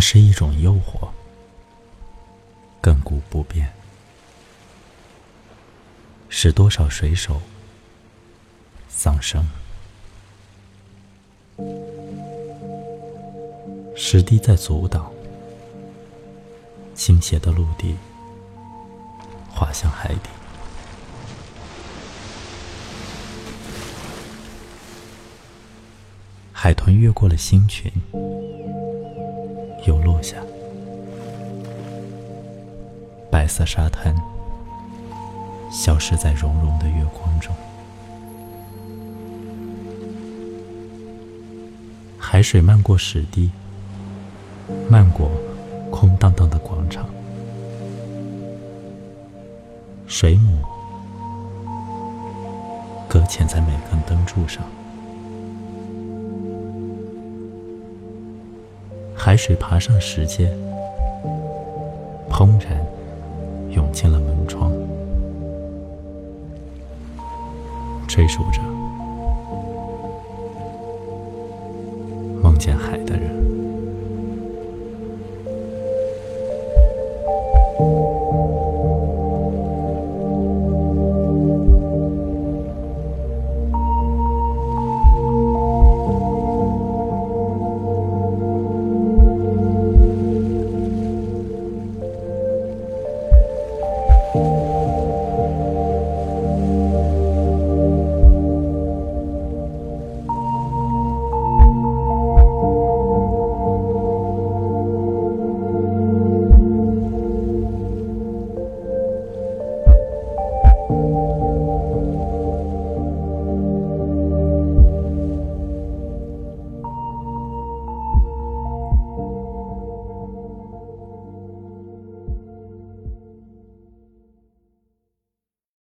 是一种诱惑，亘古不变，使多少水手丧生。石堤在阻挡，倾斜的陆地滑向海底。海豚越过了星群，又落下。白色沙滩消失在融融的月光中。海水漫过石堤，漫过空荡荡的广场。水母搁浅在每根灯柱上。海水爬上石阶，砰然涌进了门窗，追逐着，梦见海的人。